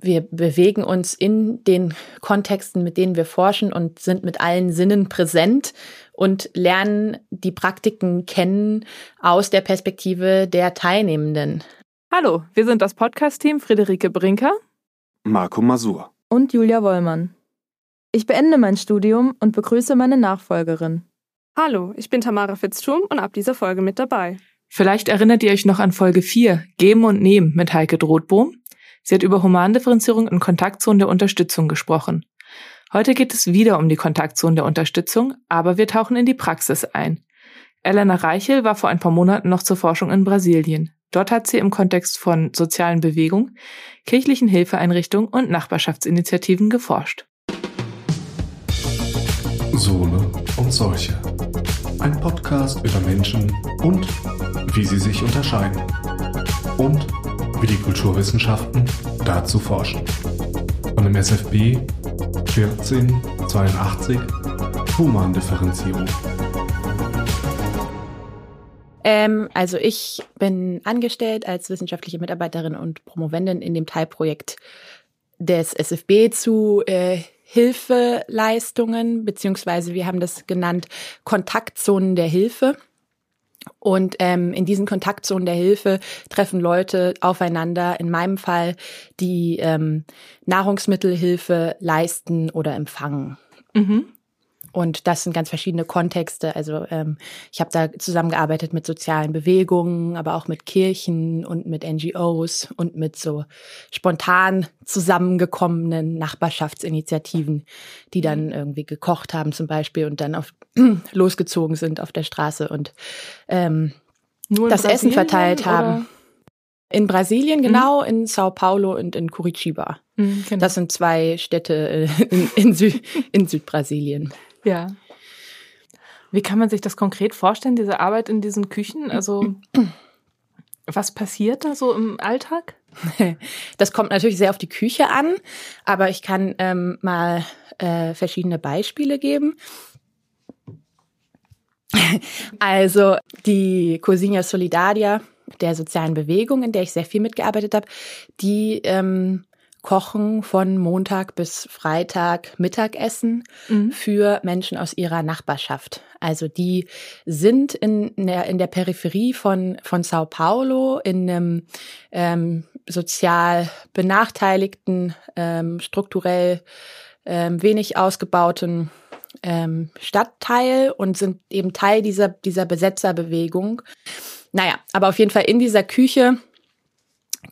wir bewegen uns in den Kontexten, mit denen wir forschen und sind mit allen Sinnen präsent und lernen die Praktiken kennen aus der Perspektive der Teilnehmenden. Hallo, wir sind das Podcast-Team Friederike Brinker, Marco Masur und Julia Wollmann. Ich beende mein Studium und begrüße meine Nachfolgerin. Hallo, ich bin Tamara Fitzschum und ab dieser Folge mit dabei. Vielleicht erinnert ihr euch noch an Folge 4, Geben und Nehmen mit Heike Drohtbohm. Sie hat über Humandifferenzierung in Kontaktzonen der Unterstützung gesprochen. Heute geht es wieder um die Kontaktzonen der Unterstützung, aber wir tauchen in die Praxis ein. Elena Reichel war vor ein paar Monaten noch zur Forschung in Brasilien. Dort hat sie im Kontext von sozialen Bewegungen, kirchlichen Hilfeeinrichtungen und Nachbarschaftsinitiativen geforscht. Sohle und Seuche. Ein Podcast über Menschen und wie sie sich unterscheiden. Und wie die Kulturwissenschaften dazu forschen. Und im SFB 1482 Humandifferenzierung. Ähm, also ich bin angestellt als wissenschaftliche Mitarbeiterin und Promovendin in dem Teilprojekt des SFB zu äh, Hilfeleistungen, beziehungsweise wir haben das genannt Kontaktzonen der Hilfe. Und ähm, in diesen Kontaktzonen der Hilfe treffen Leute aufeinander, in meinem Fall, die ähm, Nahrungsmittelhilfe leisten oder empfangen. Mhm. Und das sind ganz verschiedene Kontexte. Also ähm, ich habe da zusammengearbeitet mit sozialen Bewegungen, aber auch mit Kirchen und mit NGOs und mit so spontan zusammengekommenen Nachbarschaftsinitiativen, die dann irgendwie gekocht haben zum Beispiel und dann auf losgezogen sind auf der Straße und ähm, das Brasilien, Essen verteilt oder? haben. In Brasilien, genau, mhm. in Sao Paulo und in Curitiba. Mhm, genau. Das sind zwei Städte äh, in, in, Süd, in Südbrasilien. Ja. Wie kann man sich das konkret vorstellen, diese Arbeit in diesen Küchen? Also, was passiert da so im Alltag? Das kommt natürlich sehr auf die Küche an, aber ich kann ähm, mal äh, verschiedene Beispiele geben. Also die Cosinha Solidaria der sozialen Bewegung, in der ich sehr viel mitgearbeitet habe, die ähm, kochen von Montag bis Freitag Mittagessen mhm. für Menschen aus ihrer Nachbarschaft. Also die sind in der, in der Peripherie von, von Sao Paulo in einem ähm, sozial benachteiligten, ähm, strukturell ähm, wenig ausgebauten ähm, Stadtteil und sind eben Teil dieser, dieser Besetzerbewegung. Naja, aber auf jeden Fall in dieser Küche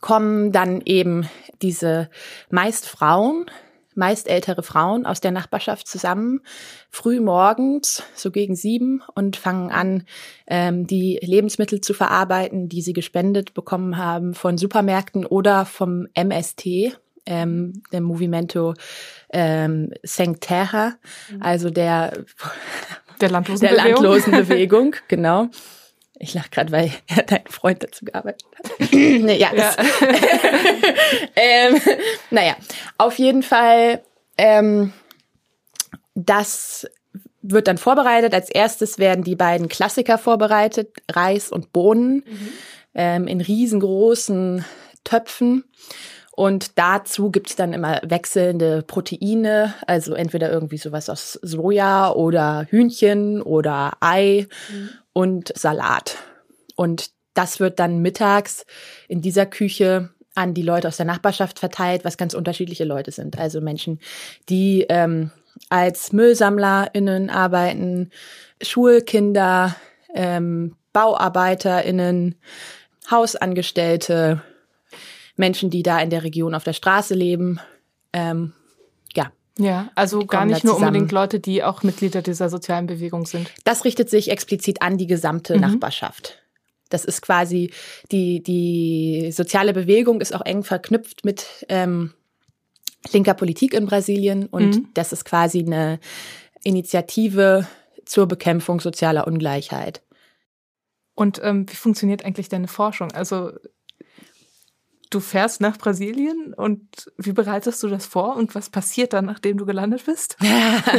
kommen dann eben diese meist Frauen, meist ältere Frauen aus der Nachbarschaft zusammen, früh morgens, so gegen sieben, und fangen an, ähm, die Lebensmittel zu verarbeiten, die sie gespendet bekommen haben von Supermärkten oder vom MST, ähm, dem Movimento ähm, Sem Terra, mhm. also der, der Landlosen der Landlosen Bewegung, genau. Ich lache gerade, weil ja, dein Freund dazu gearbeitet hat. nee, ja, ja. ähm, naja, auf jeden Fall, ähm, das wird dann vorbereitet. Als erstes werden die beiden Klassiker vorbereitet, Reis und Bohnen, mhm. ähm, in riesengroßen Töpfen. Und dazu gibt's dann immer wechselnde Proteine, also entweder irgendwie sowas aus Soja oder Hühnchen oder Ei mhm. und Salat. Und das wird dann mittags in dieser Küche an die Leute aus der Nachbarschaft verteilt, was ganz unterschiedliche Leute sind. Also Menschen, die ähm, als MüllsammlerInnen arbeiten, Schulkinder, ähm, BauarbeiterInnen, Hausangestellte, Menschen, die da in der Region auf der Straße leben. Ähm, ja. Ja, also gar nicht nur unbedingt Leute, die auch Mitglieder dieser sozialen Bewegung sind. Das richtet sich explizit an die gesamte mhm. Nachbarschaft. Das ist quasi die, die soziale Bewegung ist auch eng verknüpft mit ähm, linker Politik in Brasilien und mhm. das ist quasi eine Initiative zur Bekämpfung sozialer Ungleichheit. Und ähm, wie funktioniert eigentlich deine Forschung? Also du fährst nach Brasilien und wie bereitest du das vor und was passiert dann, nachdem du gelandet bist?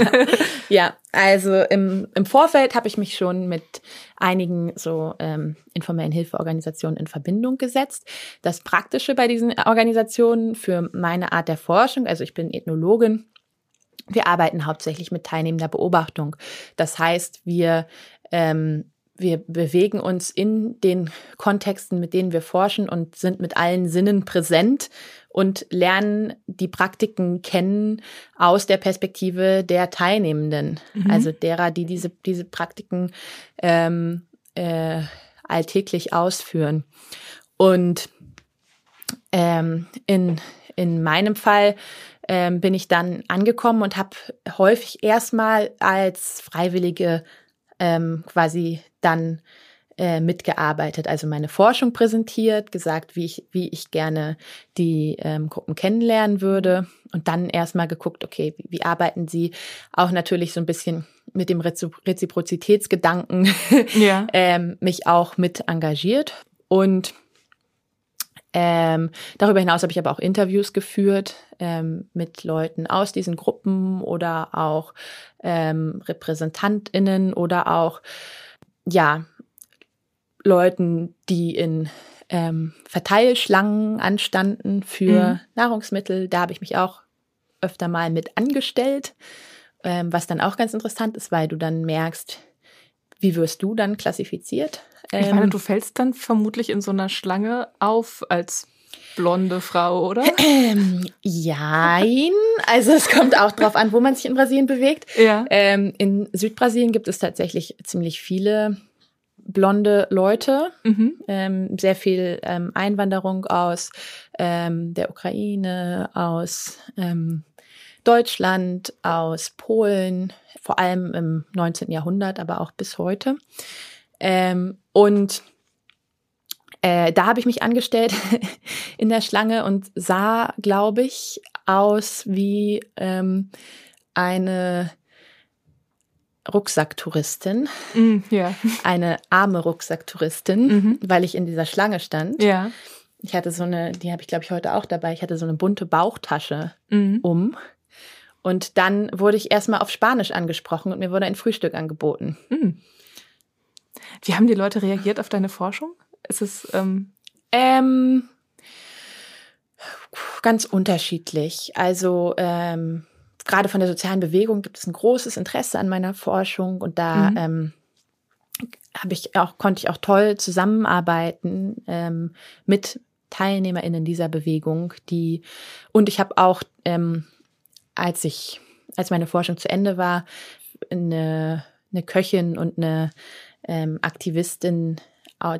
ja, also im, im Vorfeld habe ich mich schon mit einigen so ähm, informellen Hilfeorganisationen in Verbindung gesetzt. Das Praktische bei diesen Organisationen für meine Art der Forschung, also ich bin Ethnologin, wir arbeiten hauptsächlich mit teilnehmender Beobachtung. Das heißt, wir ähm, wir bewegen uns in den Kontexten, mit denen wir forschen und sind mit allen Sinnen präsent und lernen die Praktiken kennen aus der Perspektive der Teilnehmenden, mhm. also derer, die diese, diese Praktiken ähm, äh, alltäglich ausführen. Und ähm, in, in meinem Fall ähm, bin ich dann angekommen und habe häufig erstmal als freiwillige ähm, quasi dann äh, mitgearbeitet, also meine Forschung präsentiert, gesagt, wie ich, wie ich gerne die ähm, Gruppen kennenlernen würde und dann erstmal geguckt, okay, wie, wie arbeiten sie? Auch natürlich so ein bisschen mit dem Reziprozitätsgedanken ja. ähm, mich auch mit engagiert und ähm, darüber hinaus habe ich aber auch Interviews geführt ähm, mit Leuten aus diesen Gruppen oder auch ähm, RepräsentantInnen oder auch ja, Leuten, die in ähm, Verteilschlangen anstanden für mhm. Nahrungsmittel. Da habe ich mich auch öfter mal mit angestellt, ähm, was dann auch ganz interessant ist, weil du dann merkst, wie wirst du dann klassifiziert? Ähm, ich meine, ähm, du fällst dann vermutlich in so einer Schlange auf als blonde Frau, oder? Ähm, jein. Also es kommt auch drauf an, wo man sich in Brasilien bewegt. Ja. Ähm, in Südbrasilien gibt es tatsächlich ziemlich viele blonde Leute, mhm. ähm, sehr viel ähm, Einwanderung aus ähm, der Ukraine, aus ähm, Deutschland, aus Polen, vor allem im 19. Jahrhundert, aber auch bis heute. Ähm, und äh, da habe ich mich angestellt in der Schlange und sah, glaube ich, aus wie ähm, eine Rucksacktouristin, mm, yeah. eine arme Rucksacktouristin, mhm. weil ich in dieser Schlange stand. Ja. Ich hatte so eine, die habe ich glaube ich heute auch dabei. Ich hatte so eine bunte Bauchtasche mhm. um. Und dann wurde ich erstmal auf Spanisch angesprochen und mir wurde ein Frühstück angeboten. Mhm. Wie haben die Leute reagiert auf deine Forschung? Ist es ähm ähm, ganz unterschiedlich. Also ähm, gerade von der sozialen Bewegung gibt es ein großes Interesse an meiner Forschung und da mhm. ähm, habe ich auch konnte ich auch toll zusammenarbeiten ähm, mit TeilnehmerInnen dieser Bewegung, die und ich habe auch ähm, als ich als meine Forschung zu Ende war eine, eine Köchin und eine ähm, Aktivistin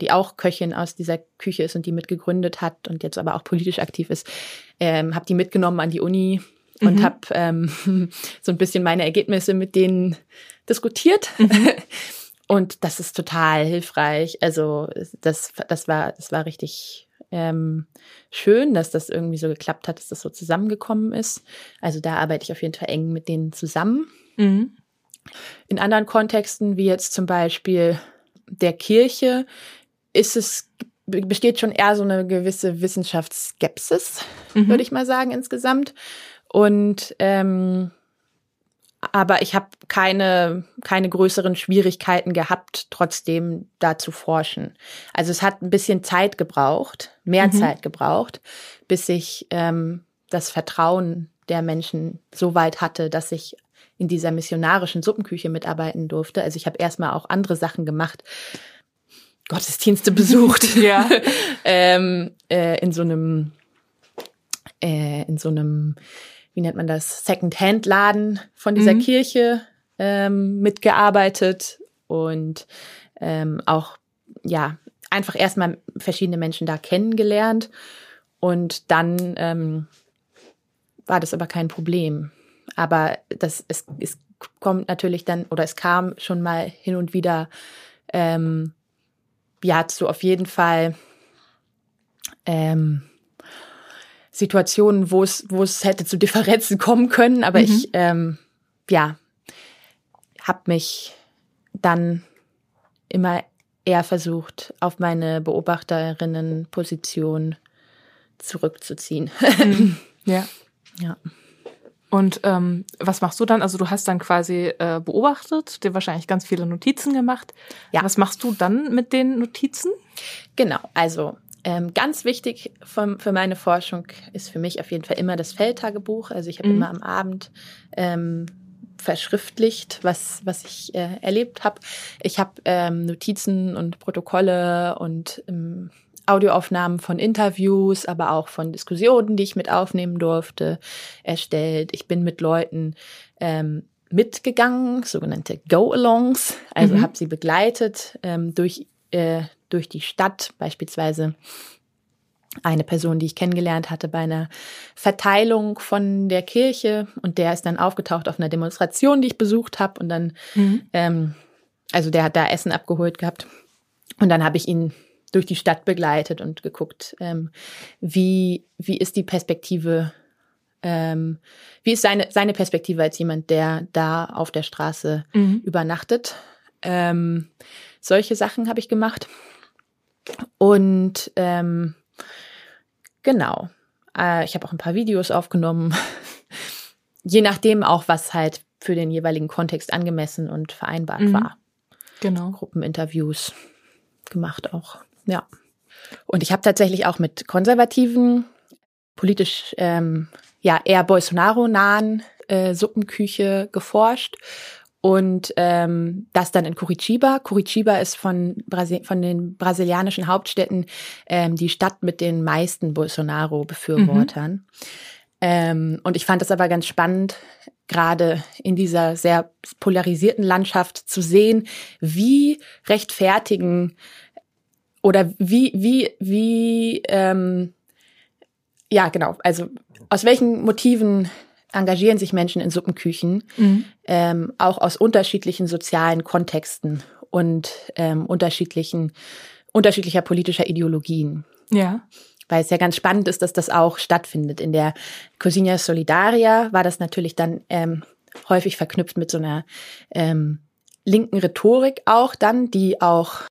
die auch Köchin aus dieser Küche ist und die mitgegründet hat und jetzt aber auch politisch aktiv ist, ähm, habe die mitgenommen an die Uni und mhm. habe ähm, so ein bisschen meine Ergebnisse mit denen diskutiert. Mhm. Und das ist total hilfreich. Also das, das war, das war richtig ähm, schön, dass das irgendwie so geklappt hat, dass das so zusammengekommen ist. Also da arbeite ich auf jeden Fall eng mit denen zusammen. Mhm. In anderen Kontexten, wie jetzt zum Beispiel der Kirche, ist es besteht schon eher so eine gewisse Wissenschaftsskepsis, mhm. würde ich mal sagen insgesamt. Und ähm, aber ich habe keine, keine größeren Schwierigkeiten gehabt, trotzdem da zu forschen. Also es hat ein bisschen Zeit gebraucht, mehr mhm. Zeit gebraucht, bis ich ähm, das Vertrauen der Menschen so weit hatte, dass ich in dieser missionarischen Suppenküche mitarbeiten durfte. Also ich habe erstmal auch andere Sachen gemacht, Gottesdienste besucht, ja. ähm, äh, in so einem, äh, in so einem wie nennt man das, Second-Hand-Laden von dieser mhm. Kirche ähm, mitgearbeitet und ähm, auch, ja, einfach erstmal verschiedene Menschen da kennengelernt. Und dann ähm, war das aber kein Problem. Aber das, es, es kommt natürlich dann, oder es kam schon mal hin und wieder, ähm, ja, zu auf jeden Fall ähm, Situationen, wo es, wo es hätte zu Differenzen kommen können, aber mhm. ich, ähm, ja, habe mich dann immer eher versucht, auf meine Beobachterinnenposition zurückzuziehen. Mhm. Ja. Ja. Und ähm, was machst du dann? Also du hast dann quasi äh, beobachtet, dir wahrscheinlich ganz viele Notizen gemacht. Ja. Was machst du dann mit den Notizen? Genau, also ähm, ganz wichtig für, für meine Forschung ist für mich auf jeden Fall immer das Feldtagebuch. Also ich habe Mhm. immer am Abend ähm, verschriftlicht, was, was ich äh, erlebt habe. Ich habe ähm, Notizen und Protokolle und ähm, Audioaufnahmen von Interviews, aber auch von Diskussionen, die ich mit aufnehmen durfte, erstellt. Ich bin mit Leuten ähm, mitgegangen, sogenannte Go-Alongs, also Mhm. habe sie begleitet ähm, durch, äh, durch die Stadt, beispielsweise eine Person, die ich kennengelernt hatte bei einer Verteilung von der Kirche und der ist dann aufgetaucht auf einer Demonstration, die ich besucht habe und dann, ähm, also der hat da Essen abgeholt gehabt und dann habe ich ihn durch die Stadt begleitet und geguckt, ähm, wie wie ist die Perspektive, ähm, wie ist seine seine Perspektive als jemand, der da auf der Straße Mhm. übernachtet. Ähm, solche Sachen habe ich gemacht. Und ähm, genau, äh, ich habe auch ein paar Videos aufgenommen. Je nachdem auch, was halt für den jeweiligen Kontext angemessen und vereinbart Mhm. war. Genau. Gruppeninterviews gemacht auch. Ja. Und ich habe tatsächlich auch mit konservativen, politisch ähm, ja eher Bolsonaro-nahen äh, Suppenküche geforscht. Und ähm, das dann in Curitiba. Curitiba ist von, Brasi von den brasilianischen Hauptstädten ähm, die Stadt mit den meisten Bolsonaro-Befürwortern. Ähm, und ich fand das aber ganz spannend, gerade in dieser sehr polarisierten Landschaft zu sehen, wie rechtfertigen oder wie, wie, wie, ähm, ja, genau, also aus welchen Motiven engagieren sich Menschen in Suppenküchen, Mhm. ähm, auch aus unterschiedlichen sozialen Kontexten und ähm, unterschiedlichen, unterschiedlicher politischer Ideologien Ja. weil es ja ganz spannend ist, dass das auch stattfindet. In der Cosinha Solidaria war das natürlich dann ähm, häufig verknüpft mit so einer ähm, linken Rhetorik auch dann, die auch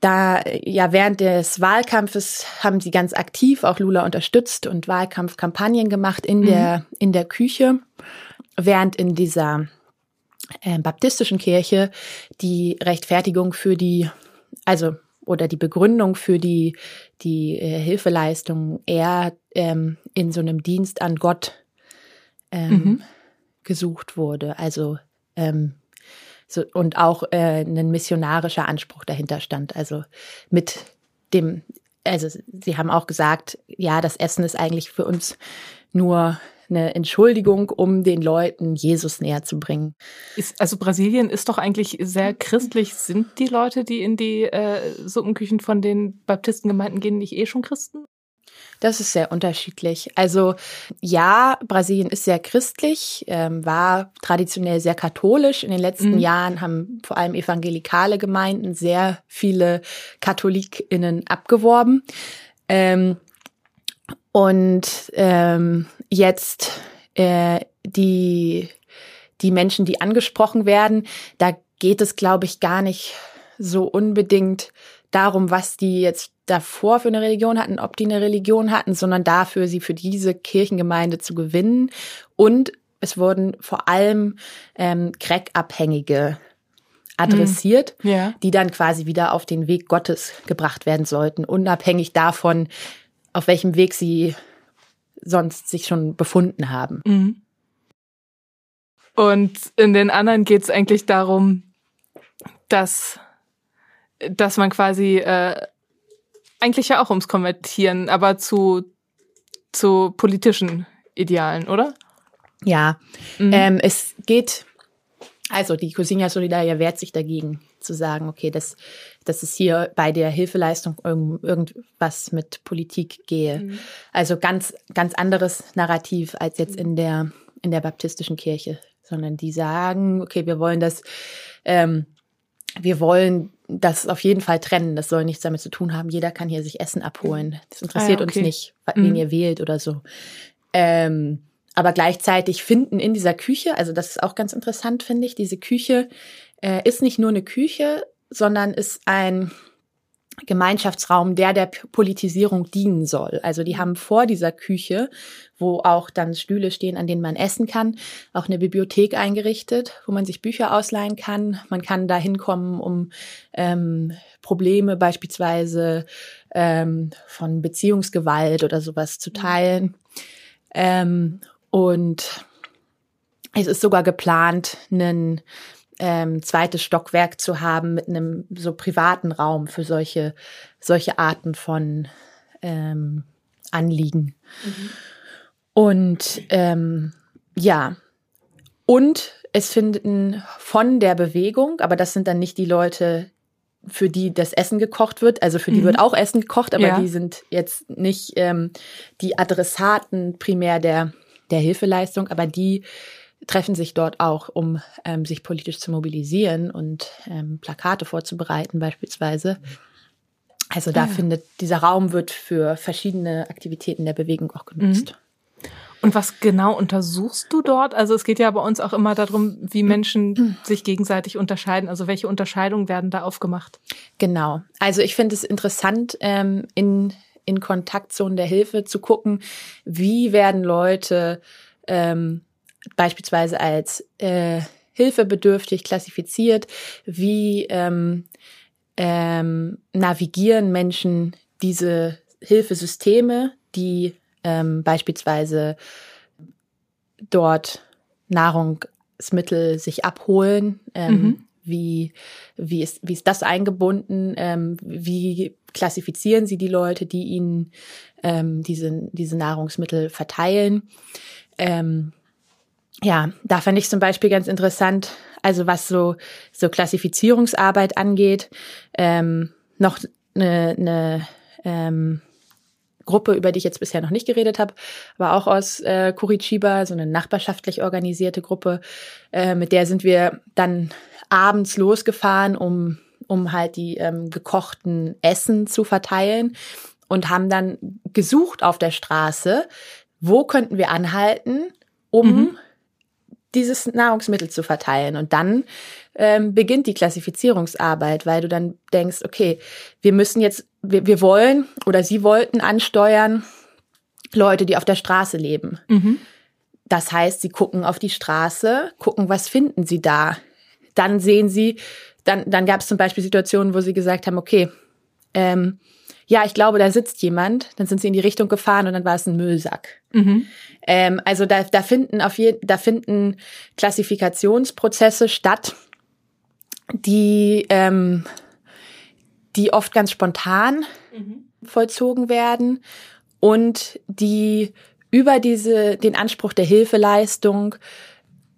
da ja während des Wahlkampfes haben sie ganz aktiv auch Lula unterstützt und Wahlkampfkampagnen gemacht in der in der Küche, während in dieser äh, baptistischen Kirche die Rechtfertigung für die also oder die Begründung für die die äh, Hilfeleistung eher ähm, in so einem Dienst an Gott ähm, Mhm. gesucht wurde. Also ähm, so, und auch äh, ein missionarischer Anspruch dahinter stand. Also mit dem, also sie haben auch gesagt, ja, das Essen ist eigentlich für uns nur eine Entschuldigung, um den Leuten Jesus näher zu bringen. Ist, also Brasilien ist doch eigentlich sehr christlich. Sind die Leute, die in die äh, Suppenküchen von den Baptistengemeinden gehen, nicht eh schon Christen? Das ist sehr unterschiedlich. Also ja, Brasilien ist sehr christlich, ähm, war traditionell sehr katholisch. In den letzten Mhm. Jahren haben vor allem evangelikale Gemeinden sehr viele KatholikInnen abgeworben. Ähm, und ähm, jetzt äh, die, die Menschen, die angesprochen werden, da geht es, glaube ich, gar nicht so unbedingt darum, was die jetzt davor für eine Religion hatten, ob die eine Religion hatten, sondern dafür, sie für diese Kirchengemeinde zu gewinnen. Und es wurden vor allem ähm, Crack-Abhängige adressiert, Ja. die dann quasi wieder auf den Weg Gottes gebracht werden sollten, unabhängig davon, auf welchem Weg sie sonst sich schon befunden haben. Mhm. Und in den anderen geht es eigentlich darum, dass, dass man quasi äh, eigentlich ja auch ums Konvertieren, aber zu, zu politischen Idealen, oder? Ja, Mhm. ähm, es geht, also die Cosinha Solidaria wehrt sich dagegen, zu sagen, okay, dass, dass es hier bei der Hilfeleistung irgend, irgendwas mit Politik gehe. Also ganz, ganz anderes Narrativ als jetzt in der, in der baptistischen Kirche, sondern die sagen, okay, wir wollen das, ähm, wir wollen das auf jeden Fall trennen. Das soll nichts damit zu tun haben. Jeder kann hier sich Essen abholen. Das interessiert Ah ja, okay. uns nicht, wen Mhm. ihr wählt oder so. Ähm, aber gleichzeitig finden in dieser Küche, also das ist auch ganz interessant, finde ich, diese Küche äh, ist nicht nur eine Küche, sondern ist ein, Gemeinschaftsraum, der der Politisierung dienen soll. Also die haben vor dieser Küche, wo auch dann Stühle stehen, an denen man essen kann, auch eine Bibliothek eingerichtet, wo man sich Bücher ausleihen kann. Man kann da hinkommen, um ähm, Probleme beispielsweise ähm, von Beziehungsgewalt oder sowas zu teilen. Ähm, und es ist sogar geplant, einen ähm, zweites Stockwerk zu haben mit einem so privaten Raum für solche, solche Arten von ähm, Anliegen. Mhm. Und ähm, ja, und es finden von der Bewegung, aber das sind dann nicht die Leute, für die das Essen gekocht wird. Also für die mhm. wird auch Essen gekocht, aber ja. die sind jetzt nicht ähm, die Adressaten primär der, der Hilfeleistung, aber die treffen sich dort auch, um ähm, sich politisch zu mobilisieren und ähm, Plakate vorzubereiten beispielsweise. Also da ja. findet dieser Raum wird für verschiedene Aktivitäten der Bewegung auch genutzt. Mhm. Und was genau untersuchst du dort? Also es geht ja bei uns auch immer darum, wie Menschen sich gegenseitig unterscheiden. Also welche Unterscheidungen werden da aufgemacht? Genau. Also ich finde es interessant, ähm, in, in Kontaktzonen der Hilfe zu gucken, wie werden Leute ähm, beispielsweise als äh, hilfebedürftig klassifiziert, wie ähm, ähm, navigieren Menschen diese Hilfesysteme, die ähm, beispielsweise dort Nahrungsmittel sich abholen. Ähm, mhm. Wie, wie, ist, wie ist das eingebunden? Ähm, wie klassifizieren Sie die Leute, die Ihnen ähm, diese, diese Nahrungsmittel verteilen? Ähm, ja, da fand ich zum Beispiel ganz interessant, also was so, so Klassifizierungsarbeit angeht, ähm, noch eine, eine ähm, Gruppe, über die ich jetzt bisher noch nicht geredet habe, aber auch aus äh, Curitiba, so eine nachbarschaftlich organisierte Gruppe, äh, mit der sind wir dann abends losgefahren, um, um halt die ähm, gekochten Essen zu verteilen und haben dann gesucht auf der Straße, wo könnten wir anhalten, um mhm dieses Nahrungsmittel zu verteilen. Und dann ähm, beginnt die Klassifizierungsarbeit, weil du dann denkst, okay, wir müssen jetzt, wir, wir wollen oder sie wollten ansteuern Leute, die auf der Straße leben. Mhm. Das heißt, sie gucken auf die Straße, gucken, was finden sie da. Dann sehen sie, dann, dann gab es zum Beispiel Situationen, wo sie gesagt haben, okay, ähm, ja, ich glaube, da sitzt jemand. Dann sind sie in die Richtung gefahren und dann war es ein Müllsack. Mhm. Ähm, also da, da finden auf jeden, da finden Klassifikationsprozesse statt, die ähm, die oft ganz spontan mhm. vollzogen werden und die über diese den Anspruch der Hilfeleistung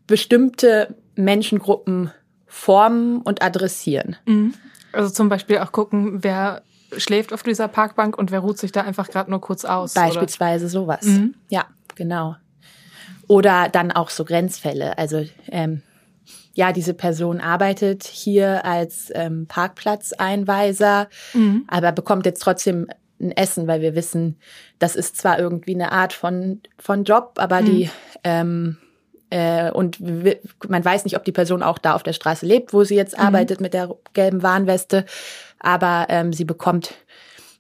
bestimmte Menschengruppen formen und adressieren. Mhm. Also zum Beispiel auch gucken, wer schläft auf dieser Parkbank und wer ruht sich da einfach gerade nur kurz aus. Beispielsweise oder? sowas. Mhm. Ja, genau. Oder dann auch so Grenzfälle. Also ähm, ja, diese Person arbeitet hier als ähm, Parkplatzeinweiser, mhm. aber bekommt jetzt trotzdem ein Essen, weil wir wissen, das ist zwar irgendwie eine Art von, von Job, aber mhm. die ähm, äh, und man weiß nicht, ob die Person auch da auf der Straße lebt, wo sie jetzt mhm. arbeitet mit der gelben Warnweste aber ähm, sie bekommt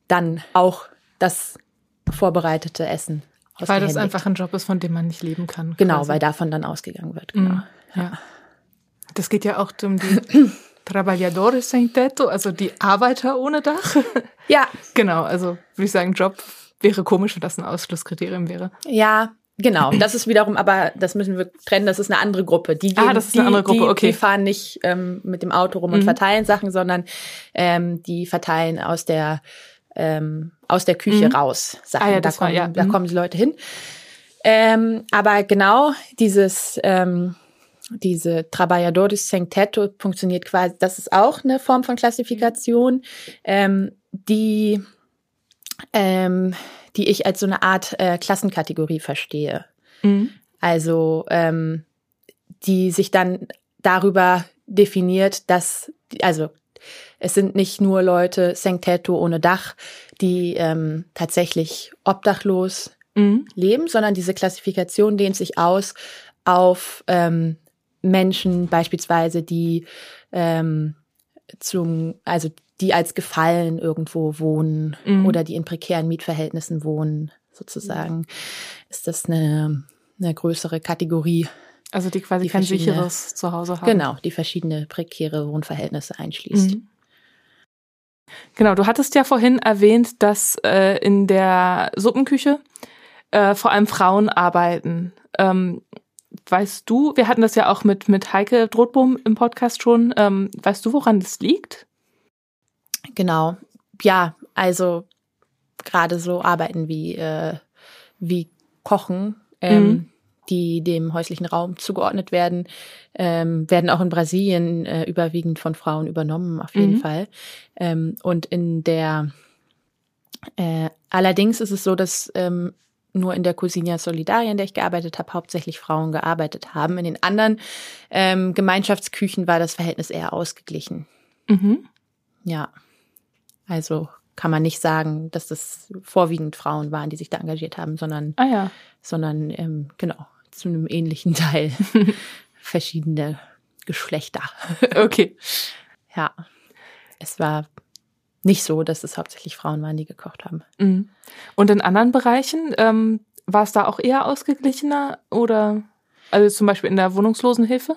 dann auch das vorbereitete Essen. Weil das einfach ein Job ist, von dem man nicht leben kann. Genau, quasi. weil davon dann ausgegangen wird. Genau. Mm, ja. ja. Das geht ja auch um die Trabajadores sem teto, also die Arbeiter ohne Dach. Ja. Genau, also würde ich sagen, Job wäre komisch, wenn das ein Ausschlusskriterium wäre. Ja, Genau, das ist wiederum, aber das müssen wir trennen, das ist eine andere Gruppe. Die gehen, ah, das ist eine andere Gruppe, die, okay. Die fahren nicht ähm, mit dem Auto rum mhm. und verteilen Sachen, sondern ähm, die verteilen aus der ähm, aus der Küche mhm. raus Sachen. Ah, ja, da, kommen, war, ja. da mhm. kommen die Leute hin. Ähm, aber genau dieses ähm, diese Trabajadores sem teto funktioniert quasi, das ist auch eine Form von Klassifikation, ähm, die ähm, die ich als so eine Art äh, Klassenkategorie verstehe. Mhm. Also ähm, die sich dann darüber definiert, dass, also es sind nicht nur Leute Sengteto ohne Dach, die ähm, tatsächlich obdachlos mhm. leben, sondern diese Klassifikation dehnt sich aus auf ähm, Menschen beispielsweise, die ähm, zum, also die als Gefallen irgendwo wohnen Mhm. oder die in prekären Mietverhältnissen wohnen, sozusagen, ist das eine, eine größere Kategorie. Also die quasi Die kein sicheres Zuhause haben. Genau, die verschiedene prekäre Wohnverhältnisse einschließt. Mhm. Genau, du hattest ja vorhin erwähnt, dass äh, in der Suppenküche äh, vor allem Frauen arbeiten. Ähm, weißt du, wir hatten das ja auch mit, mit Heike Drohtbohm im Podcast schon, ähm, weißt du, woran das liegt? Genau. Ja, also gerade so Arbeiten wie, äh, wie Kochen, ähm, Mhm. die dem häuslichen Raum zugeordnet werden, ähm, werden auch in Brasilien äh, überwiegend von Frauen übernommen, auf jeden Mhm. Fall. Ähm, und in der äh, allerdings ist es so, dass ähm, nur in der Cousina Solidaria, in der ich gearbeitet habe, hauptsächlich Frauen gearbeitet haben. In den anderen ähm, Gemeinschaftsküchen war das Verhältnis eher ausgeglichen. Mhm. Ja. Also kann man nicht sagen, dass das vorwiegend Frauen waren, die sich da engagiert haben, sondern, Ah ja. sondern ähm, genau, zu einem ähnlichen Teil verschiedene Geschlechter. Okay. Ja. Es war nicht so, dass es hauptsächlich Frauen waren, die gekocht haben. Mhm. Und in anderen Bereichen, ähm, war es da auch eher ausgeglichener oder also zum Beispiel in der Wohnungslosenhilfe?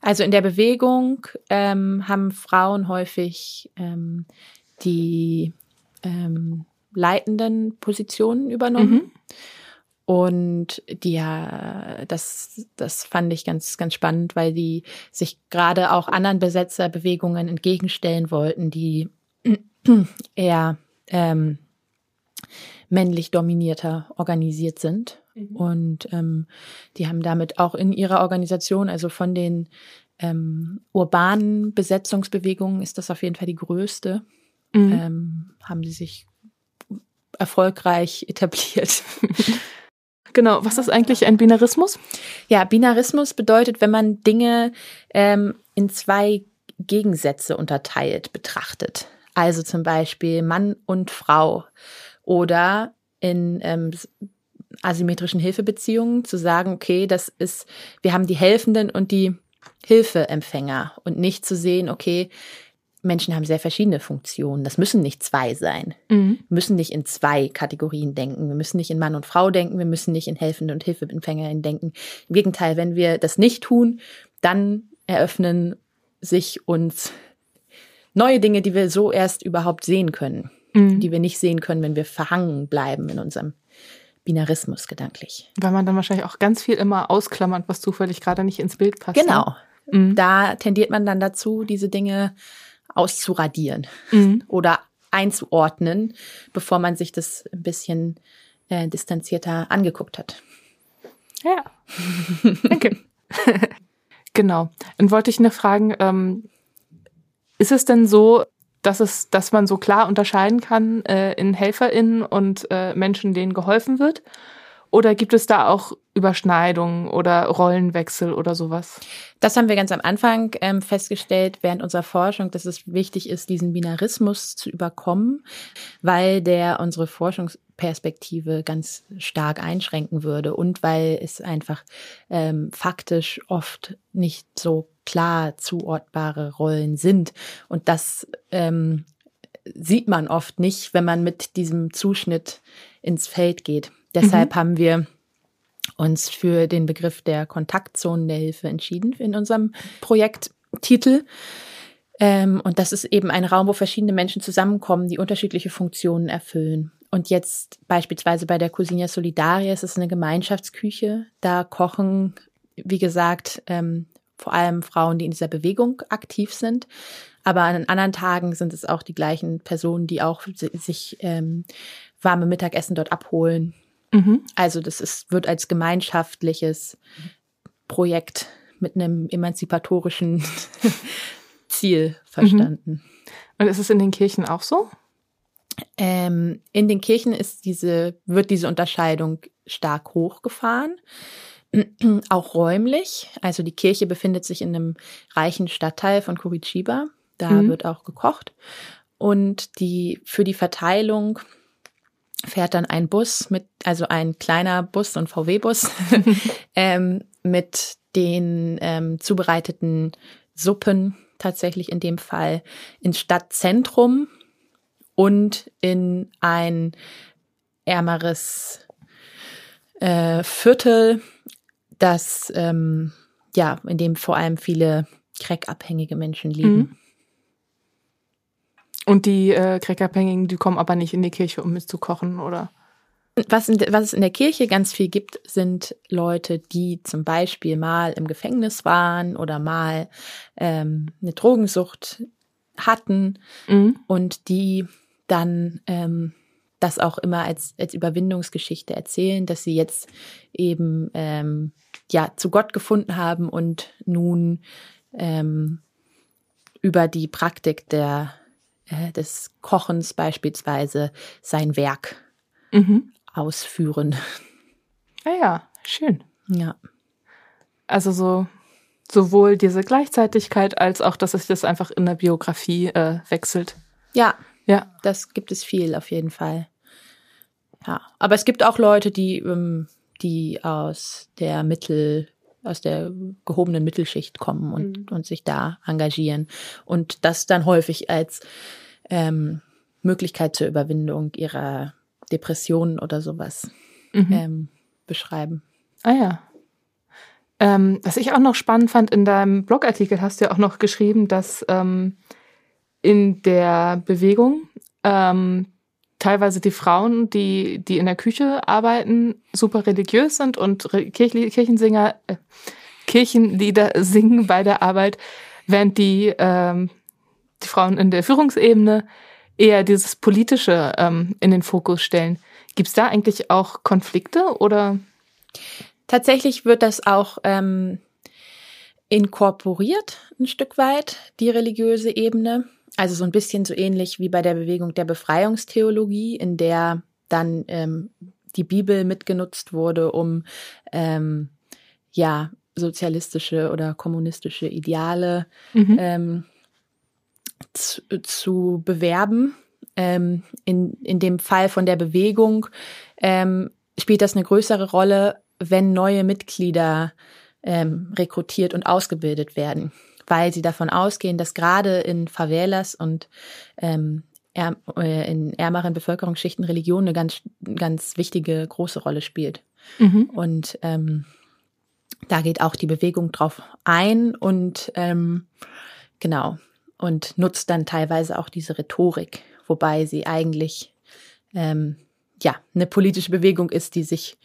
Also in der Bewegung ähm, haben Frauen häufig ähm, die ähm, leitenden Positionen übernommen. Mhm. Und die ja, das, das fand ich ganz, ganz spannend, weil die sich gerade auch anderen Besetzerbewegungen entgegenstellen wollten, die eher ähm, männlich dominierter organisiert sind. Und ähm, die haben damit auch in ihrer Organisation, also von den ähm, urbanen Besetzungsbewegungen ist das auf jeden Fall die größte, Mhm. ähm, haben sie sich erfolgreich etabliert. Genau. Was ist eigentlich ein Binarismus? Ja, Binarismus bedeutet, wenn man Dinge ähm, in zwei Gegensätze unterteilt, betrachtet. Also zum Beispiel Mann und Frau oder in ähm, asymmetrischen Hilfebeziehungen zu sagen, okay, das ist, wir haben die Helfenden und die Hilfeempfänger und nicht zu sehen, okay, Menschen haben sehr verschiedene Funktionen. Das müssen nicht zwei sein. Mhm. Wir müssen nicht in zwei Kategorien denken. Wir müssen nicht in Mann und Frau denken. Wir müssen nicht in Helfende und Hilfeempfängerin denken. Im Gegenteil, wenn wir das nicht tun, dann eröffnen sich uns neue Dinge, die wir so erst überhaupt sehen können, Mhm. die wir nicht sehen können, wenn wir verhangen bleiben in unserem Binarismus gedanklich. Weil man dann wahrscheinlich auch ganz viel immer ausklammert, was zufällig gerade nicht ins Bild passt. Genau. Ne? Mhm. Da tendiert man dann dazu, diese Dinge auszuradieren Mhm. oder einzuordnen, bevor man sich das ein bisschen äh, distanzierter angeguckt hat. Ja. Danke. genau. Und wollte ich noch fragen, ähm, ist es denn so, dass es, dass man so klar unterscheiden kann äh, in HelferInnen und äh, Menschen, denen geholfen wird? Oder gibt es da auch Überschneidungen oder Rollenwechsel oder sowas? Das haben wir ganz am Anfang ähm, festgestellt während unserer Forschung, dass es wichtig ist, diesen Binarismus zu überkommen, weil der unsere Forschungsperspektive ganz stark einschränken würde und weil es einfach ähm, faktisch oft nicht so klar zuordbare Rollen sind. Und das ähm, sieht man oft nicht, wenn man mit diesem Zuschnitt ins Feld geht. Deshalb haben wir uns für den Begriff der Kontaktzonen der Hilfe entschieden in unserem Projekttitel. Ähm, und das ist eben ein Raum, wo verschiedene Menschen zusammenkommen, die unterschiedliche Funktionen erfüllen. Und jetzt beispielsweise bei der Cousina Solidaria ist es eine Gemeinschaftsküche. Da kochen, wie gesagt, ähm, vor allem Frauen, die in dieser Bewegung aktiv sind. Aber an anderen Tagen sind es auch die gleichen Personen, die auch si- sich ähm, warme Mittagessen dort abholen. Mhm. Also das ist, wird als gemeinschaftliches Projekt mit einem emanzipatorischen Ziel verstanden. Und ist es in den Kirchen auch so? Ähm, in den Kirchen ist diese, wird diese Unterscheidung stark hochgefahren. Auch räumlich. Also die Kirche befindet sich in einem reichen Stadtteil von Curitiba. Da Mhm. wird auch gekocht. Und die, für die Verteilung fährt dann ein Bus mit, also ein kleiner Bus, so ein VW-Bus, ähm, mit den ähm, zubereiteten Suppen tatsächlich in dem Fall ins Stadtzentrum und in ein ärmeres äh, Viertel, das ähm, ja, in dem vor allem viele crackabhängige Menschen leben. Mhm. Und die äh, Crackabhängigen, die kommen aber nicht in die Kirche, um mitzukochen, oder? Was, in, was es in der Kirche ganz viel gibt, sind Leute, die zum Beispiel mal im Gefängnis waren oder mal ähm, eine Drogensucht hatten mhm. und die dann ähm, das auch immer als, als Überwindungsgeschichte erzählen, dass sie jetzt eben ähm, ja zu Gott gefunden haben und nun ähm, über die Praktik der, äh, des Kochens beispielsweise sein Werk mhm. ausführen. Ja, ah ja, schön. Ja. Also so sowohl diese Gleichzeitigkeit als auch, dass sich das einfach in der Biografie äh, wechselt. Ja, ja. Das gibt es viel auf jeden Fall. Ja. Aber es gibt auch Leute, die, ähm, die aus der Mittel, aus der gehobenen Mittelschicht kommen und, mhm. und sich da engagieren und das dann häufig als ähm, Möglichkeit zur Überwindung ihrer Depressionen oder sowas mhm. ähm, beschreiben. Ah ja. Ähm, was ich auch noch spannend fand, in deinem Blogartikel hast du ja auch noch geschrieben, dass ähm, in der Bewegung ähm, teilweise die Frauen, die, die in der Küche arbeiten, super religiös sind und Kirch Kirchensinger, äh, Kirchenlieder singen bei der Arbeit, während die, ähm, die Frauen in der Führungsebene eher dieses Politische ähm, in den Fokus stellen. Gibt es da eigentlich auch Konflikte oder? Tatsächlich wird das auch ähm, inkorporiert ein Stück weit, die religiöse Ebene. Also so ein bisschen so ähnlich wie bei der Bewegung der Befreiungstheologie, in der dann ähm, die Bibel mitgenutzt wurde, um ähm, ja sozialistische oder kommunistische Ideale mhm. ähm, zu, zu, bewerben. Ähm, in, in dem Fall von der Bewegung ähm, spielt das eine größere Rolle, wenn neue Mitglieder ähm, rekrutiert und ausgebildet werden weil sie davon ausgehen, dass gerade in Favelas und ähm, äh, in ärmeren Bevölkerungsschichten Religion eine ganz, ganz wichtige, große Rolle spielt. Mhm. Und ähm, da geht auch die Bewegung drauf ein und ähm, genau und nutzt dann teilweise auch diese Rhetorik, wobei sie eigentlich ähm, ja eine politische Bewegung ist, die sich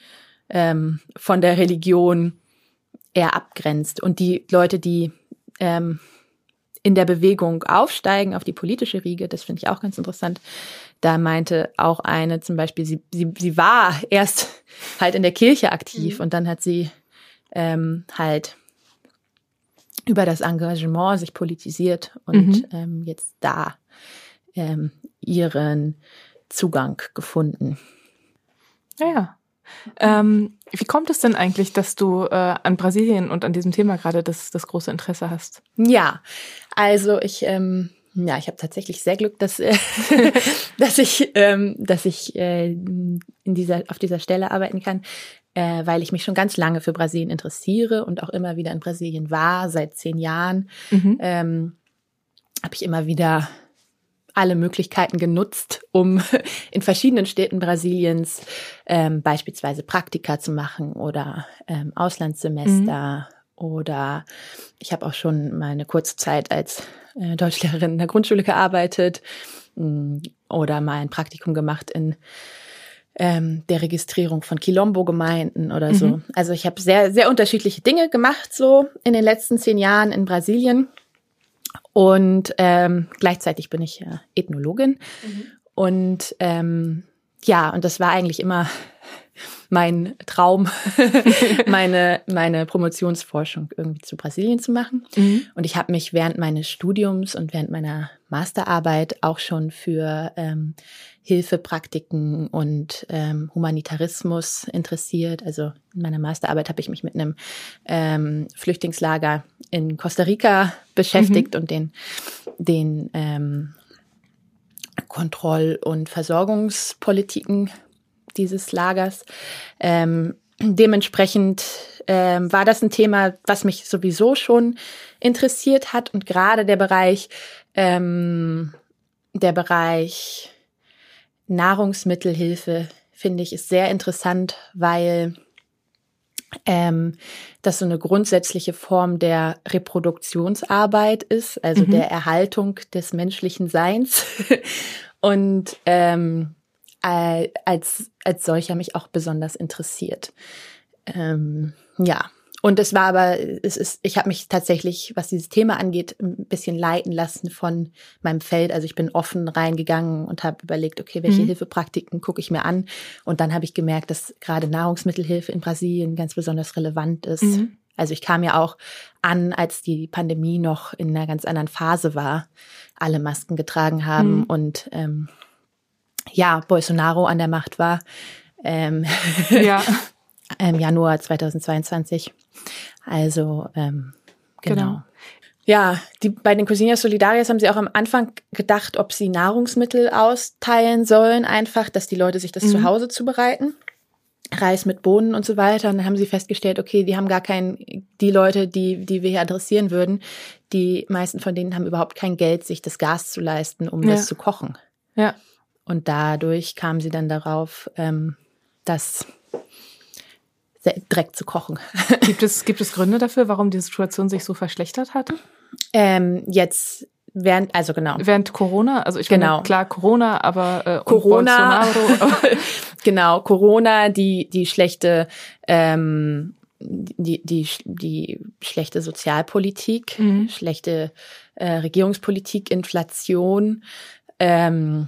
ähm, von der Religion eher abgrenzt. Und die Leute, die ähm, in der Bewegung aufsteigen auf die politische Riege, das finde ich auch ganz interessant. Da meinte auch eine zum Beispiel, sie, sie, sie war erst halt in der Kirche aktiv mhm. und dann hat sie ähm, halt über das Engagement sich politisiert und mhm. ähm, jetzt da ähm, ihren Zugang gefunden. Ja, ja. Ähm, wie kommt es denn eigentlich, dass du äh, an Brasilien und an diesem Thema gerade das, das große Interesse hast? Ja, also ich, ähm, ja, ich habe tatsächlich sehr Glück, dass, äh, dass ich, ähm, dass ich äh, in dieser, auf dieser Stelle arbeiten kann, äh, weil ich mich schon ganz lange für Brasilien interessiere und auch immer wieder in Brasilien war, seit zehn Jahren. Mhm. Ähm, habe ich immer wieder alle Möglichkeiten genutzt, um in verschiedenen Städten Brasiliens ähm, beispielsweise Praktika zu machen oder ähm, Auslandssemester. Mhm. Oder ich habe auch schon mal eine kurze Zeit als äh, Deutschlehrerin in der Grundschule gearbeitet mm, oder mal ein Praktikum gemacht in ähm, der Registrierung von Quilombo-Gemeinden oder mhm. so. Also ich habe sehr, sehr unterschiedliche Dinge gemacht so in den letzten zehn Jahren in Brasilien. Und ähm, gleichzeitig bin ich äh, Ethnologin. Mhm. Und ähm, ja, und das war eigentlich immer mein Traum, meine, meine Promotionsforschung irgendwie zu Brasilien zu machen. Mhm. Und ich habe mich während meines Studiums und während meiner Masterarbeit auch schon für ähm, Hilfepraktiken und ähm, Humanitarismus interessiert. Also in meiner Masterarbeit habe ich mich mit einem ähm, Flüchtlingslager in Costa Rica beschäftigt mhm. und den, den ähm, Kontroll- und Versorgungspolitiken dieses Lagers. Ähm, dementsprechend ähm, war das ein Thema, was mich sowieso schon interessiert hat und gerade der Bereich, ähm, der Bereich Nahrungsmittelhilfe finde ich ist sehr interessant, weil ähm, das so eine grundsätzliche Form der Reproduktionsarbeit ist, also mhm. der Erhaltung des menschlichen Seins. Und ähm, als, als solcher mich auch besonders interessiert. Ähm, ja, und es war aber, es ist, ich habe mich tatsächlich, was dieses Thema angeht, ein bisschen leiten lassen von meinem Feld. Also ich bin offen reingegangen und habe überlegt, okay, welche mhm. Hilfepraktiken gucke ich mir an. Und dann habe ich gemerkt, dass gerade Nahrungsmittelhilfe in Brasilien ganz besonders relevant ist. Mhm. Also ich kam ja auch an, als die Pandemie noch in einer ganz anderen Phase war, alle Masken getragen haben mhm. und ähm, ja, Bolsonaro an der Macht war. Ähm, ja. im Januar 2022. Also ähm, genau. genau. Ja, die, bei den Cosinhas Solidarias haben sie auch am Anfang gedacht, ob sie Nahrungsmittel austeilen sollen, einfach, dass die Leute sich das mhm. zu Hause zubereiten. Reis mit Bohnen und so weiter. Und dann haben sie festgestellt, okay, die haben gar keinen, die Leute, die, die wir hier adressieren würden, die meisten von denen haben überhaupt kein Geld, sich das Gas zu leisten, um ja. das zu kochen. Ja. Und dadurch kamen sie dann darauf, ähm, dass Dreck zu kochen. Gibt es, gibt es Gründe dafür, warum die Situation sich so verschlechtert hatte? Ähm, jetzt während, also genau. Während Corona, also ich genau. meine, klar Corona, aber äh, Corona, genau Corona, die die schlechte ähm, die, die, die schlechte Sozialpolitik, mhm. schlechte äh, Regierungspolitik, Inflation, ähm,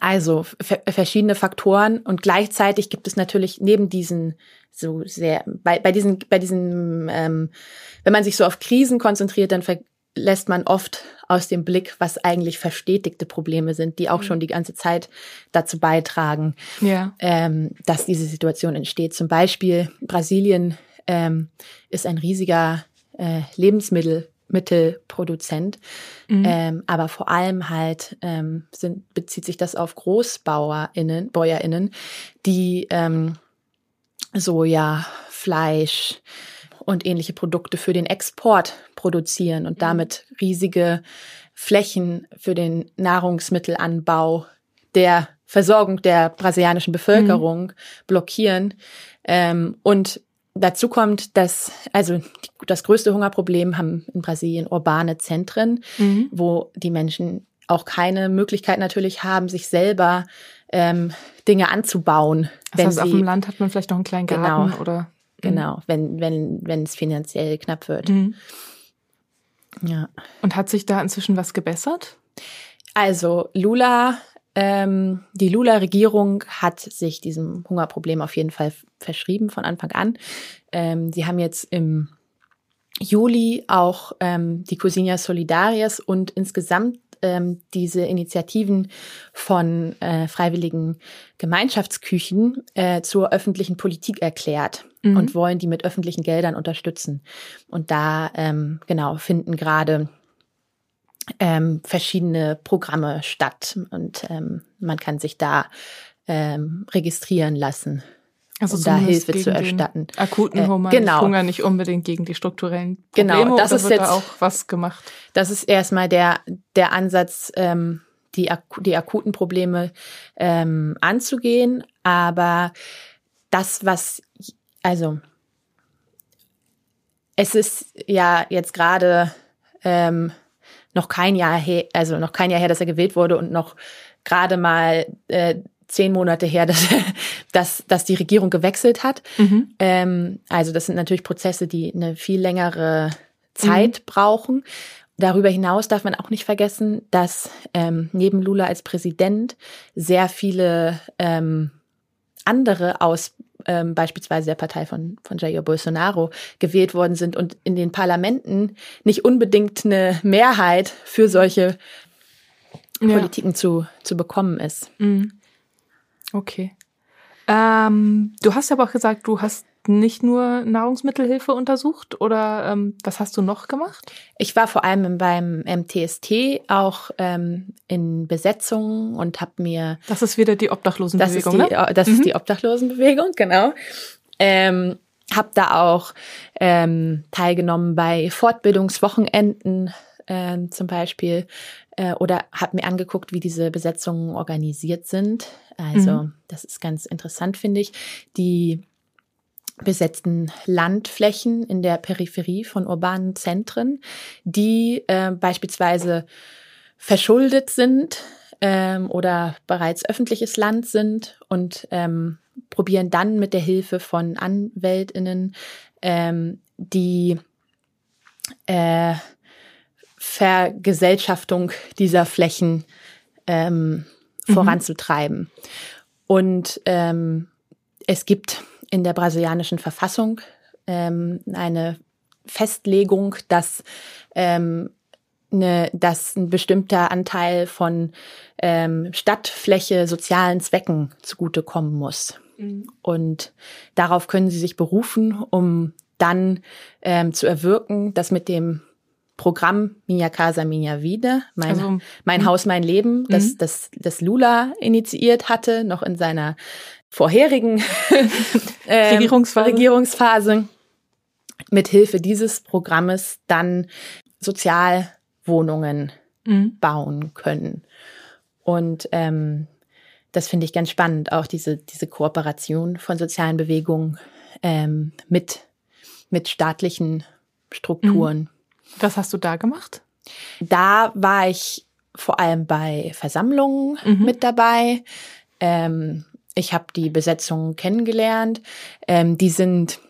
also verschiedene Faktoren und gleichzeitig gibt es natürlich neben diesen so sehr bei, bei diesen bei diesen ähm, wenn man sich so auf Krisen konzentriert, dann lässt man oft aus dem Blick, was eigentlich verstetigte Probleme sind, die auch mhm. schon die ganze Zeit dazu beitragen, ja. ähm, dass diese Situation entsteht. Zum Beispiel Brasilien ähm, ist ein riesiger äh, Lebensmittel Mittelproduzent. Mhm. Ähm, aber vor allem halt ähm, sind, bezieht sich das auf GroßbauerInnen, BäuerInnen, die ähm, Soja, Fleisch und ähnliche Produkte für den Export produzieren und mhm. damit riesige Flächen für den Nahrungsmittelanbau der Versorgung der brasilianischen Bevölkerung mhm. blockieren ähm, und Dazu kommt, dass also das größte Hungerproblem haben in Brasilien urbane Zentren, mhm. wo die Menschen auch keine Möglichkeit natürlich haben, sich selber ähm, Dinge anzubauen. Das heißt, sie, auf dem Land hat man vielleicht noch einen kleinen Garten genau, oder genau, wenn wenn wenn es finanziell knapp wird. Mhm. Ja. Und hat sich da inzwischen was gebessert? Also Lula ähm, die Lula-Regierung hat sich diesem Hungerproblem auf jeden Fall verschrieben von Anfang an. Ähm, sie haben jetzt im Juli auch ähm, die Cosinhas Solidarias und insgesamt ähm, diese Initiativen von äh, freiwilligen Gemeinschaftsküchen äh, zur öffentlichen Politik erklärt mhm. und wollen die mit öffentlichen Geldern unterstützen. Und da ähm, genau finden gerade ähm, verschiedene Programme statt und ähm, man kann sich da ähm, registrieren lassen. Also um da Hilfe zu erstatten. akuten Hunger, äh, genau. Hunger nicht unbedingt gegen die strukturellen Probleme. Genau, das ist jetzt da auch was gemacht. Das ist erstmal der der Ansatz, ähm, die die akuten Probleme ähm, anzugehen. Aber das, was also es ist ja jetzt gerade ähm, noch kein Jahr her, also noch kein Jahr her, dass er gewählt wurde und noch gerade mal äh, zehn Monate her, dass, dass, dass die Regierung gewechselt hat. Mhm. Ähm, also das sind natürlich Prozesse, die eine viel längere Zeit mhm. brauchen. Darüber hinaus darf man auch nicht vergessen, dass ähm, neben Lula als Präsident sehr viele ähm, andere aus ähm, beispielsweise der Partei von, von Jair Bolsonaro gewählt worden sind und in den Parlamenten nicht unbedingt eine Mehrheit für solche ja. Politiken zu, zu bekommen ist. Mhm. Okay. Ähm, du hast aber auch gesagt, du hast nicht nur Nahrungsmittelhilfe untersucht oder ähm, was hast du noch gemacht? Ich war vor allem beim MTST auch ähm, in Besetzungen und habe mir. Das ist wieder die Obdachlosenbewegung. Das ist die, ne? das mhm. ist die Obdachlosenbewegung, genau. Ähm, habe da auch ähm, teilgenommen bei Fortbildungswochenenden ähm, zum Beispiel äh, oder habe mir angeguckt, wie diese Besetzungen organisiert sind. Also mhm. das ist ganz interessant, finde ich. Die besetzten Landflächen in der Peripherie von urbanen Zentren, die äh, beispielsweise verschuldet sind ähm, oder bereits öffentliches Land sind und ähm, probieren dann mit der Hilfe von Anwältinnen ähm, die äh, Vergesellschaftung dieser Flächen ähm, mhm. voranzutreiben. Und ähm, es gibt in der brasilianischen Verfassung ähm, eine Festlegung, dass ähm, eine, dass ein bestimmter Anteil von ähm, Stadtfläche sozialen Zwecken zugutekommen muss. Mhm. Und darauf können sie sich berufen, um dann ähm, zu erwirken, dass mit dem Programm Minha Casa Minha Vida, mein, also, mein mhm. Haus, mein Leben, das, mhm. das, das Lula initiiert hatte, noch in seiner vorherigen ähm, Regierungsphase. Regierungsphase, mit Hilfe dieses Programmes dann Sozialwohnungen mhm. bauen können. Und ähm, das finde ich ganz spannend, auch diese, diese Kooperation von sozialen Bewegungen ähm, mit, mit staatlichen Strukturen. Mhm. Was hast du da gemacht? Da war ich vor allem bei Versammlungen mhm. mit dabei. Ähm, ich habe die Besetzung kennengelernt. Ähm, die sind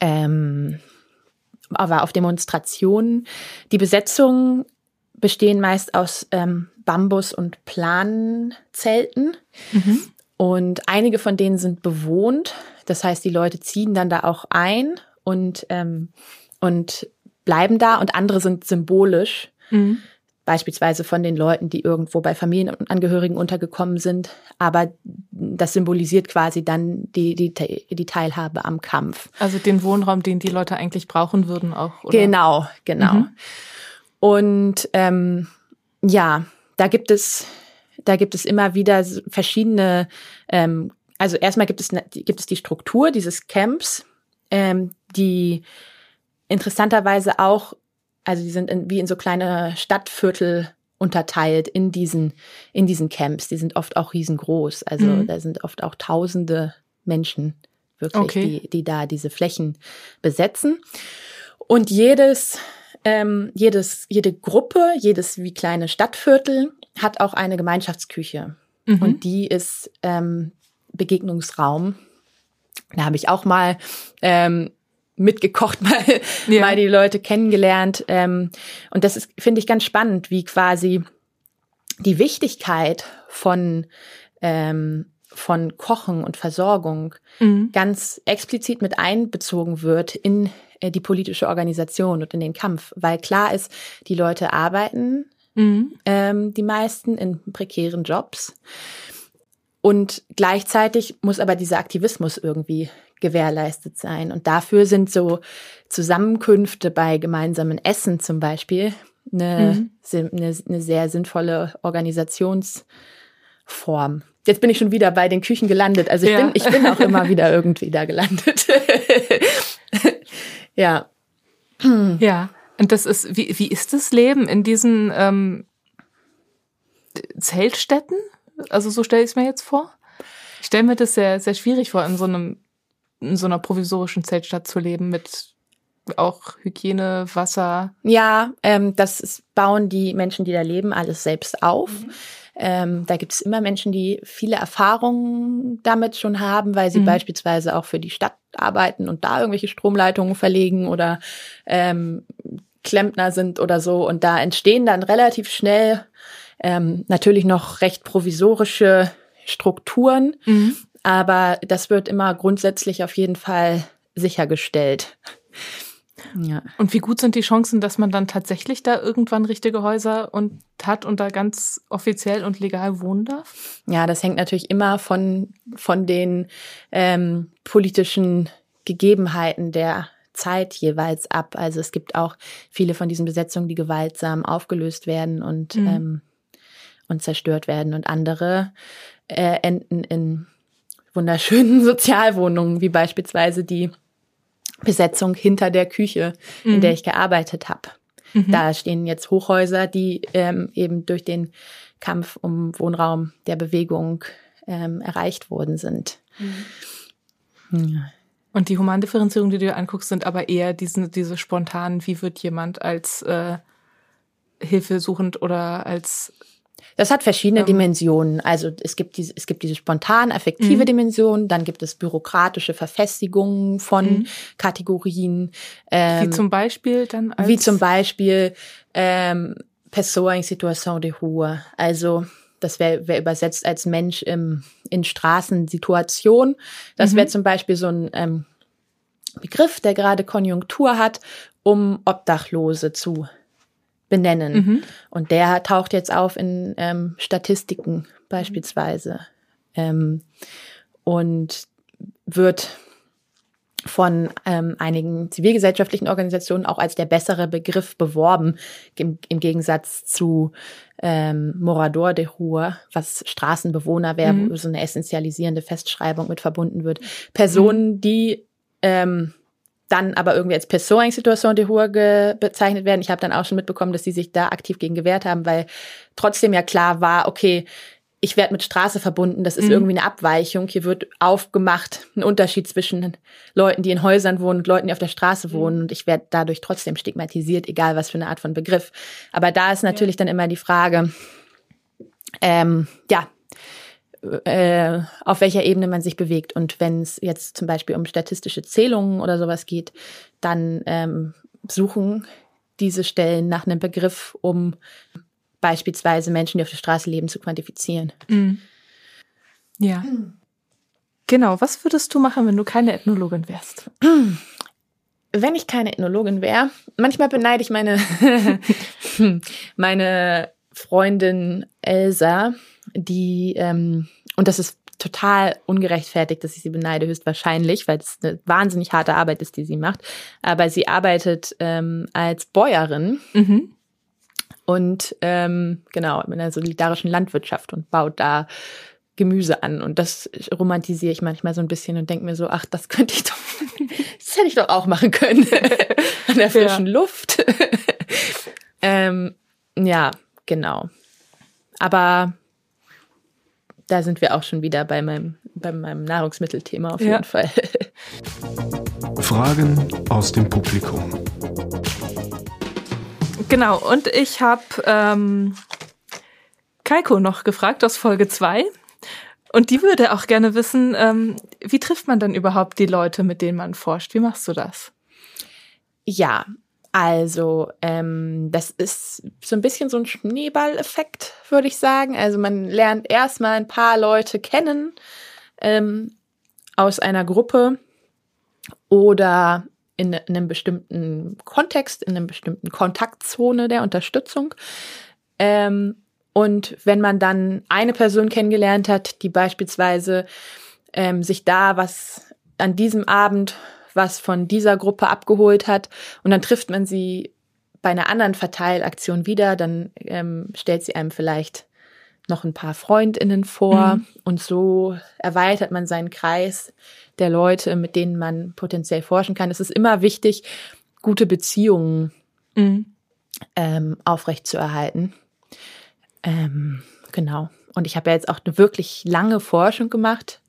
ähm, aber auf Demonstrationen. Die Besetzungen bestehen meist aus ähm, Bambus- und Planzelten. Mhm. Und einige von denen sind bewohnt. Das heißt, die Leute ziehen dann da auch ein und, ähm, und bleiben da. Und andere sind symbolisch. Mhm beispielsweise von den Leuten, die irgendwo bei Familienangehörigen untergekommen sind. Aber das symbolisiert quasi dann die, die, die Teilhabe am Kampf. Also den Wohnraum, den die Leute eigentlich brauchen würden auch. Oder? Genau, genau. Mhm. Und ähm, ja, da gibt es, da gibt es immer wieder verschiedene, ähm, also erstmal gibt es, gibt es die Struktur dieses Camps, ähm, die interessanterweise auch also die sind in, wie in so kleine Stadtviertel unterteilt in diesen, in diesen Camps. Die sind oft auch riesengroß. Also mhm. da sind oft auch tausende Menschen wirklich, okay. die, die da diese Flächen besetzen. Und jedes, ähm, jedes, jede Gruppe, jedes wie kleine Stadtviertel hat auch eine Gemeinschaftsküche. Mhm. Und die ist ähm, Begegnungsraum. Da habe ich auch mal ähm, mitgekocht, mal, ja. mal die Leute kennengelernt. Ähm, und das ist, finde ich, ganz spannend, wie quasi die Wichtigkeit von ähm, von Kochen und Versorgung mhm. ganz explizit mit einbezogen wird in äh, die politische Organisation und in den Kampf, weil klar ist, die Leute arbeiten, mhm. ähm, die meisten in prekären Jobs. Und gleichzeitig muss aber dieser Aktivismus irgendwie gewährleistet sein. Und dafür sind so Zusammenkünfte bei gemeinsamen Essen zum Beispiel eine, mhm. eine, eine sehr sinnvolle Organisationsform. Jetzt bin ich schon wieder bei den Küchen gelandet. Also ich, ja. bin, ich bin auch immer wieder irgendwie da gelandet. ja. Ja. Und das ist, wie, wie ist das Leben in diesen ähm, Zeltstätten? Also so stelle ich es mir jetzt vor. Ich stelle mir das sehr, sehr schwierig vor, in so einem in so einer provisorischen Zeltstadt zu leben mit auch Hygiene, Wasser. Ja, ähm, das ist, bauen die Menschen, die da leben, alles selbst auf. Mhm. Ähm, da gibt es immer Menschen, die viele Erfahrungen damit schon haben, weil sie mhm. beispielsweise auch für die Stadt arbeiten und da irgendwelche Stromleitungen verlegen oder ähm, Klempner sind oder so. Und da entstehen dann relativ schnell ähm, natürlich noch recht provisorische Strukturen, mhm. Aber das wird immer grundsätzlich auf jeden Fall sichergestellt. Ja. Und wie gut sind die Chancen, dass man dann tatsächlich da irgendwann richtige Häuser und hat und da ganz offiziell und legal wohnen darf? Ja, das hängt natürlich immer von, von den ähm, politischen Gegebenheiten der Zeit jeweils ab. Also es gibt auch viele von diesen Besetzungen, die gewaltsam aufgelöst werden und, mhm. ähm, und zerstört werden und andere äh, enden in wunderschönen Sozialwohnungen, wie beispielsweise die Besetzung hinter der Küche, mhm. in der ich gearbeitet habe. Mhm. Da stehen jetzt Hochhäuser, die ähm, eben durch den Kampf um Wohnraum der Bewegung ähm, erreicht worden sind. Mhm. Ja. Und die Humandifferenzierung, die du dir anguckst, sind aber eher diese, diese spontanen, wie wird jemand als äh, hilfesuchend oder als das hat verschiedene ähm, Dimensionen. Also es gibt diese, es gibt diese spontan affektive mhm. Dimension, dann gibt es bürokratische Verfestigungen von mhm. Kategorien. Ähm, wie zum Beispiel dann als Wie zum Beispiel ähm, Pessoa em situação de rua. Also das wäre wär übersetzt als Mensch im, in Straßensituation. Das wäre mhm. zum Beispiel so ein ähm, Begriff, der gerade Konjunktur hat, um Obdachlose zu benennen. Mhm. Und der taucht jetzt auf in ähm, Statistiken beispielsweise ähm, und wird von ähm, einigen zivilgesellschaftlichen Organisationen auch als der bessere Begriff beworben, im, im Gegensatz zu ähm, Morador de Rua, was Straßenbewohner wäre, mhm. wo so eine essentialisierende Festschreibung mit verbunden wird. Personen, mhm. die ähm, dann aber irgendwie als Person in Situation de Rua bezeichnet werden. Ich habe dann auch schon mitbekommen, dass sie sich da aktiv gegen gewehrt haben, weil trotzdem ja klar war, okay, ich werde mit Straße verbunden, das ist mhm. irgendwie eine Abweichung. Hier wird aufgemacht, ein Unterschied zwischen Leuten, die in Häusern wohnen und Leuten, die auf der Straße mhm. wohnen. Und ich werde dadurch trotzdem stigmatisiert, egal was für eine Art von Begriff. Aber da ist natürlich ja. dann immer die Frage, ähm, ja, äh, auf welcher Ebene man sich bewegt. Und wenn es jetzt zum Beispiel um statistische Zählungen oder sowas geht, dann ähm, suchen diese Stellen nach einem Begriff, um beispielsweise Menschen, die auf der Straße leben, zu quantifizieren. Mhm. Ja. Genau, was würdest du machen, wenn du keine Ethnologin wärst? Wenn ich keine Ethnologin wäre, manchmal beneide ich meine, meine Freundin Elsa, die, ähm, und das ist total ungerechtfertigt, dass ich sie beneide, höchstwahrscheinlich, weil es eine wahnsinnig harte Arbeit ist, die sie macht. Aber sie arbeitet ähm, als Bäuerin mhm. und ähm, genau in einer solidarischen Landwirtschaft und baut da Gemüse an. Und das romantisiere ich manchmal so ein bisschen und denke mir so, ach, das könnte ich doch, das hätte ich doch auch machen können. An der frischen ja. Luft. ähm, ja, genau. Aber da sind wir auch schon wieder bei meinem, bei meinem Nahrungsmittelthema auf jeden ja. Fall. Fragen aus dem Publikum. Genau, und ich habe ähm, Kaiko noch gefragt aus Folge 2. Und die würde auch gerne wissen, ähm, wie trifft man denn überhaupt die Leute, mit denen man forscht? Wie machst du das? Ja, also, ähm, das ist so ein bisschen so ein Schneeballeffekt, würde ich sagen. Also man lernt erstmal ein paar Leute kennen ähm, aus einer Gruppe oder in, in einem bestimmten Kontext, in einem bestimmten Kontaktzone der Unterstützung. Ähm, und wenn man dann eine Person kennengelernt hat, die beispielsweise ähm, sich da was an diesem Abend was von dieser Gruppe abgeholt hat und dann trifft man sie bei einer anderen Verteilaktion wieder, dann ähm, stellt sie einem vielleicht noch ein paar Freundinnen vor mhm. und so erweitert man seinen Kreis der Leute, mit denen man potenziell forschen kann. Es ist immer wichtig, gute Beziehungen mhm. ähm, aufrechtzuerhalten. Ähm, genau. Und ich habe ja jetzt auch eine wirklich lange Forschung gemacht,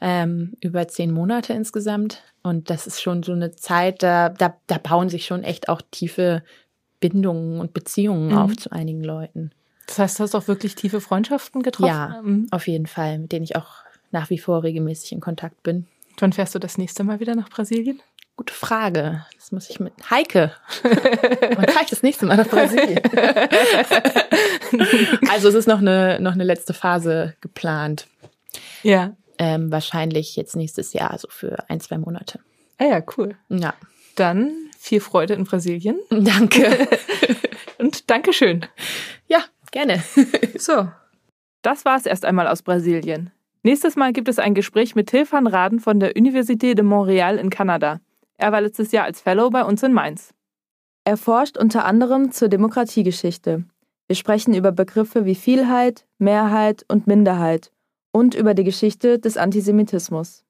ähm, über zehn Monate insgesamt. Und das ist schon so eine Zeit, da, da, da bauen sich schon echt auch tiefe Bindungen und Beziehungen mhm. auf zu einigen Leuten. Das heißt, du hast auch wirklich tiefe Freundschaften getroffen? Ja, mhm. auf jeden Fall, mit denen ich auch nach wie vor regelmäßig in Kontakt bin. Wann fährst du das nächste Mal wieder nach Brasilien? Gute Frage. Das muss ich mit Heike. Wann fahre ich das nächste Mal nach Brasilien? also es ist noch eine, noch eine letzte Phase geplant. Ja. Ähm, wahrscheinlich jetzt nächstes Jahr, also für ein, zwei Monate. Ah ja, cool. Ja. Dann viel Freude in Brasilien. Danke. Und Dankeschön. Ja, gerne. so, das war es erst einmal aus Brasilien. Nächstes Mal gibt es ein Gespräch mit Till van Raden von der Université de Montréal in Kanada. Er war letztes Jahr als Fellow bei uns in Mainz. Er forscht unter anderem zur Demokratiegeschichte. Wir sprechen über Begriffe wie Vielheit, Mehrheit und Minderheit und über die Geschichte des Antisemitismus.